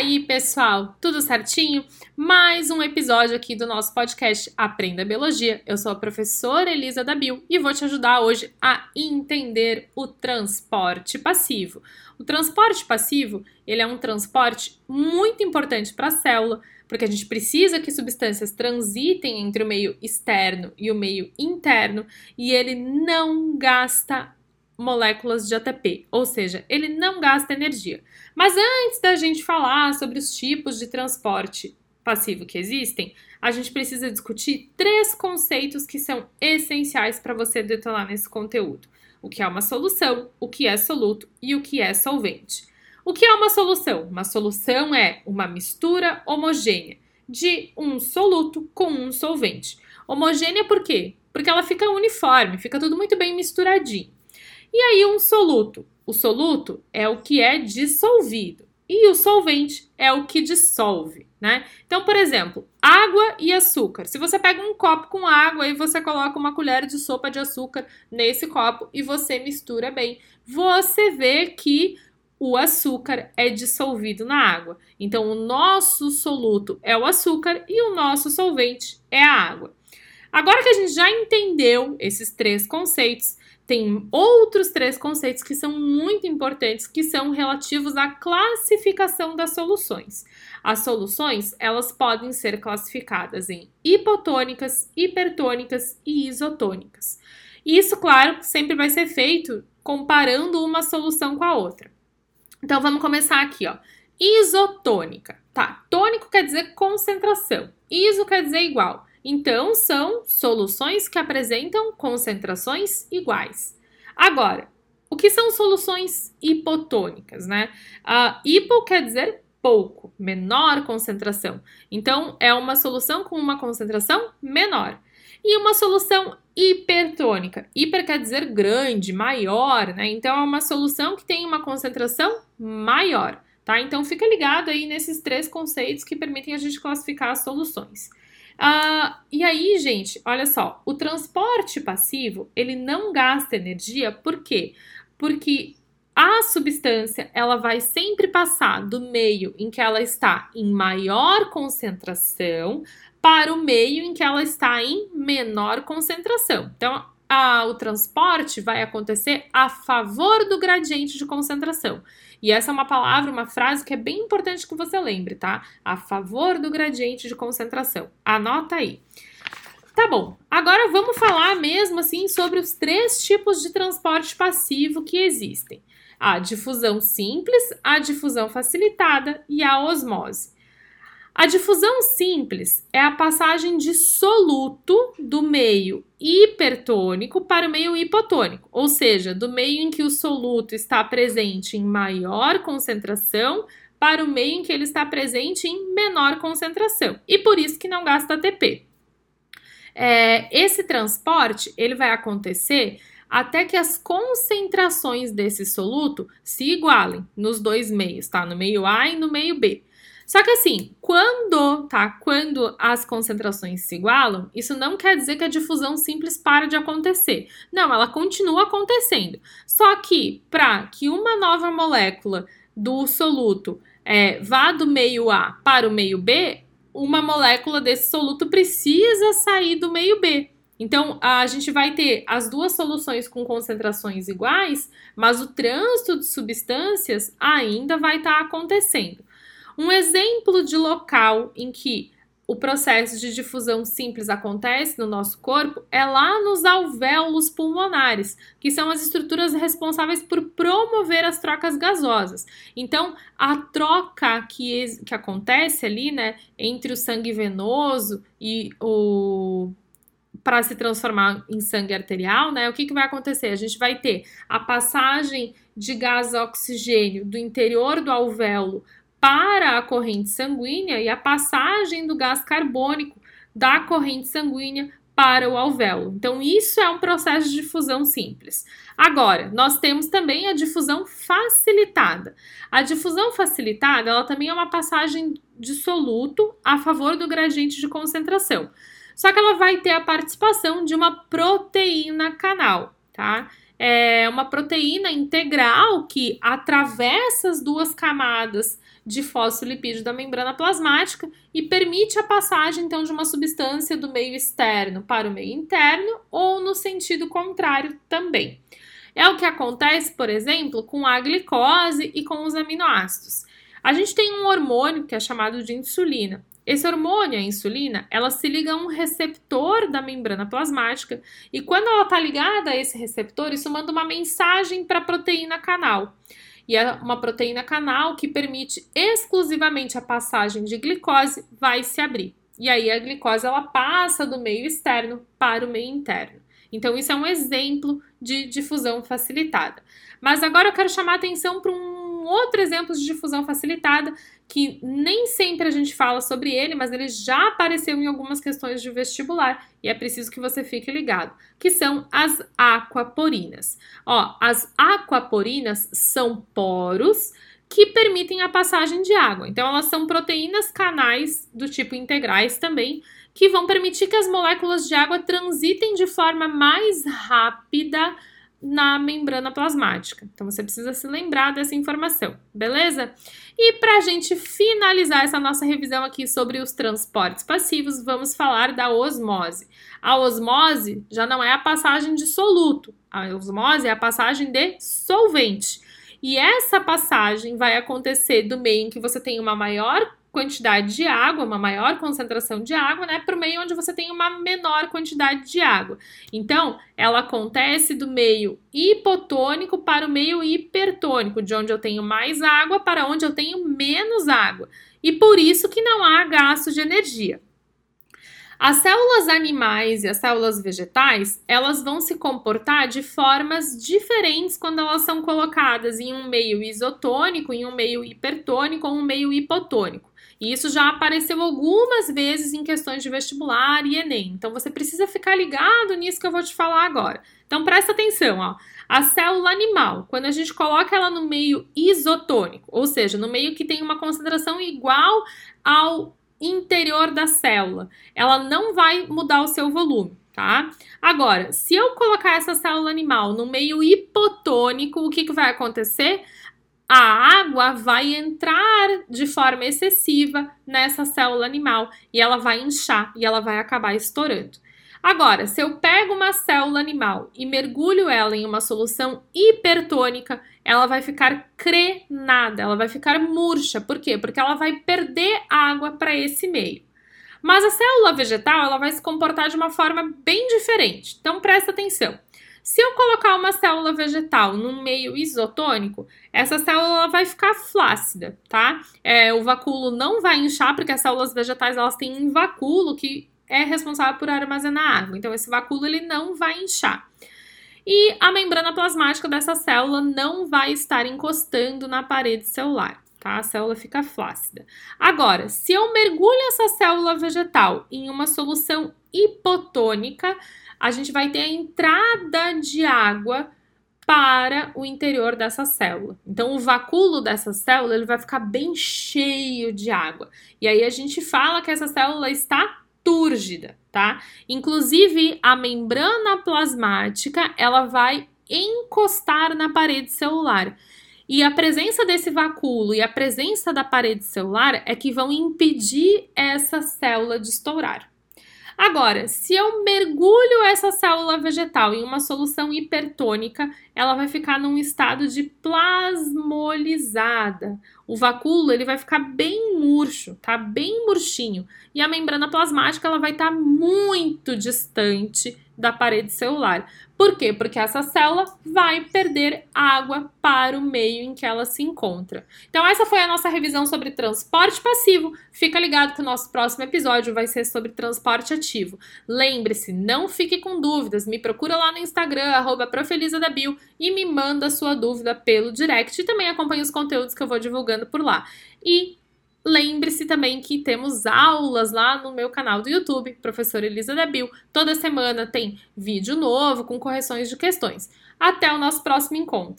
aí, pessoal? Tudo certinho? Mais um episódio aqui do nosso podcast Aprenda Biologia. Eu sou a professora Elisa Dabil e vou te ajudar hoje a entender o transporte passivo. O transporte passivo, ele é um transporte muito importante para a célula, porque a gente precisa que substâncias transitem entre o meio externo e o meio interno, e ele não gasta moléculas de ATP, ou seja, ele não gasta energia. Mas antes da gente falar sobre os tipos de transporte passivo que existem, a gente precisa discutir três conceitos que são essenciais para você detonar nesse conteúdo: o que é uma solução, o que é soluto e o que é solvente. O que é uma solução? Uma solução é uma mistura homogênea de um soluto com um solvente. Homogênea por quê? Porque ela fica uniforme, fica tudo muito bem misturadinho. E aí, um soluto. O soluto é o que é dissolvido e o solvente é o que dissolve, né? Então, por exemplo, água e açúcar. Se você pega um copo com água e você coloca uma colher de sopa de açúcar nesse copo e você mistura bem, você vê que o açúcar é dissolvido na água. Então, o nosso soluto é o açúcar e o nosso solvente é a água. Agora que a gente já entendeu esses três conceitos, tem outros três conceitos que são muito importantes, que são relativos à classificação das soluções. As soluções, elas podem ser classificadas em hipotônicas, hipertônicas e isotônicas. Isso, claro, sempre vai ser feito comparando uma solução com a outra. Então vamos começar aqui, ó. Isotônica. Tá, tônico quer dizer concentração. Iso quer dizer igual. Então, são soluções que apresentam concentrações iguais. Agora, o que são soluções hipotônicas, né? Hipo quer dizer pouco, menor concentração. Então, é uma solução com uma concentração menor. E uma solução hipertônica. Hiper quer dizer grande, maior, né? Então, é uma solução que tem uma concentração maior, tá? Então, fica ligado aí nesses três conceitos que permitem a gente classificar as soluções. Uh, e aí, gente, olha só, o transporte passivo ele não gasta energia, por quê? Porque a substância ela vai sempre passar do meio em que ela está em maior concentração para o meio em que ela está em menor concentração. Então, a, o transporte vai acontecer a favor do gradiente de concentração. E essa é uma palavra, uma frase que é bem importante que você lembre, tá? A favor do gradiente de concentração. Anota aí. Tá bom, agora vamos falar mesmo assim sobre os três tipos de transporte passivo que existem: a difusão simples, a difusão facilitada e a osmose. A difusão simples é a passagem de soluto do meio hipertônico para o meio hipotônico, ou seja, do meio em que o soluto está presente em maior concentração para o meio em que ele está presente em menor concentração, e por isso que não gasta ATP. É, esse transporte ele vai acontecer até que as concentrações desse soluto se igualem nos dois meios, tá? No meio A e no meio B. Só que assim, quando, tá? Quando as concentrações se igualam, isso não quer dizer que a difusão simples para de acontecer. Não, ela continua acontecendo. Só que para que uma nova molécula do soluto é, vá do meio A para o meio B, uma molécula desse soluto precisa sair do meio B. Então, a gente vai ter as duas soluções com concentrações iguais, mas o trânsito de substâncias ainda vai estar tá acontecendo. Um exemplo de local em que o processo de difusão simples acontece no nosso corpo é lá nos alvéolos pulmonares, que são as estruturas responsáveis por promover as trocas gasosas. Então, a troca que, que acontece ali, né, entre o sangue venoso e o para se transformar em sangue arterial, né? O que, que vai acontecer? A gente vai ter a passagem de gás oxigênio do interior do alvéolo para a corrente sanguínea e a passagem do gás carbônico da corrente sanguínea para o alvéolo. Então, isso é um processo de difusão simples. Agora, nós temos também a difusão facilitada. A difusão facilitada, ela também é uma passagem de soluto a favor do gradiente de concentração. Só que ela vai ter a participação de uma proteína canal, tá? É uma proteína integral que atravessa as duas camadas de fosfolipídio da membrana plasmática e permite a passagem então de uma substância do meio externo para o meio interno ou no sentido contrário também. É o que acontece, por exemplo, com a glicose e com os aminoácidos. A gente tem um hormônio que é chamado de insulina. Esse hormônio, a insulina, ela se liga a um receptor da membrana plasmática e quando ela está ligada a esse receptor, isso manda uma mensagem para a proteína canal. E é uma proteína canal que permite exclusivamente a passagem de glicose vai se abrir. E aí a glicose ela passa do meio externo para o meio interno. Então, isso é um exemplo de difusão facilitada. Mas agora eu quero chamar atenção para um outro exemplo de difusão facilitada, que nem sempre a gente fala sobre ele, mas ele já apareceu em algumas questões de vestibular e é preciso que você fique ligado, que são as aquaporinas. Ó, as aquaporinas são poros que permitem a passagem de água. Então, elas são proteínas canais do tipo integrais também, que vão permitir que as moléculas de água transitem de forma mais rápida na membrana plasmática. Então você precisa se lembrar dessa informação, beleza? E para a gente finalizar essa nossa revisão aqui sobre os transportes passivos, vamos falar da osmose. A osmose já não é a passagem de soluto, a osmose é a passagem de solvente. E essa passagem vai acontecer do meio em que você tem uma maior quantidade de água, uma maior concentração de água, né, para o meio onde você tem uma menor quantidade de água. Então, ela acontece do meio hipotônico para o meio hipertônico, de onde eu tenho mais água para onde eu tenho menos água. E por isso que não há gasto de energia. As células animais e as células vegetais, elas vão se comportar de formas diferentes quando elas são colocadas em um meio isotônico, em um meio hipertônico ou um meio hipotônico. E isso já apareceu algumas vezes em questões de vestibular e Enem. Então você precisa ficar ligado nisso que eu vou te falar agora. Então presta atenção, ó. A célula animal, quando a gente coloca ela no meio isotônico, ou seja, no meio que tem uma concentração igual ao interior da célula, ela não vai mudar o seu volume, tá? Agora, se eu colocar essa célula animal no meio hipotônico, o que, que vai acontecer? a água vai entrar de forma excessiva nessa célula animal e ela vai inchar e ela vai acabar estourando. Agora, se eu pego uma célula animal e mergulho ela em uma solução hipertônica, ela vai ficar crenada, ela vai ficar murcha. Por quê? Porque ela vai perder água para esse meio. Mas a célula vegetal ela vai se comportar de uma forma bem diferente. Então presta atenção. Se eu colocar uma célula vegetal num meio isotônico, essa célula vai ficar flácida, tá? É, o vacúolo não vai inchar, porque as células vegetais elas têm um vacúolo que é responsável por armazenar água. Então, esse vacúolo ele não vai inchar. E a membrana plasmática dessa célula não vai estar encostando na parede celular. Tá? A célula fica flácida. Agora, se eu mergulho essa célula vegetal em uma solução hipotônica, a gente vai ter a entrada de água para o interior dessa célula. Então, o vacúolo dessa célula ele vai ficar bem cheio de água. E aí a gente fala que essa célula está túrgida, tá? Inclusive, a membrana plasmática ela vai encostar na parede celular. E a presença desse vacúolo e a presença da parede celular é que vão impedir essa célula de estourar. Agora, se eu mergulho essa célula vegetal em uma solução hipertônica, ela vai ficar num estado de plasmolizada. O vacúolo ele vai ficar bem murcho, tá? Bem murchinho. E a membrana plasmática ela vai estar tá muito distante da parede celular. Por quê? Porque essa célula vai perder água para o meio em que ela se encontra. Então, essa foi a nossa revisão sobre transporte passivo. Fica ligado que o nosso próximo episódio vai ser sobre transporte ativo. Lembre-se, não fique com dúvidas. Me procura lá no Instagram, arroba e me manda sua dúvida pelo direct. E também acompanhe os conteúdos que eu vou divulgando por lá. E Lembre-se também que temos aulas lá no meu canal do YouTube, Professora Elisa Debil. Toda semana tem vídeo novo com correções de questões. Até o nosso próximo encontro.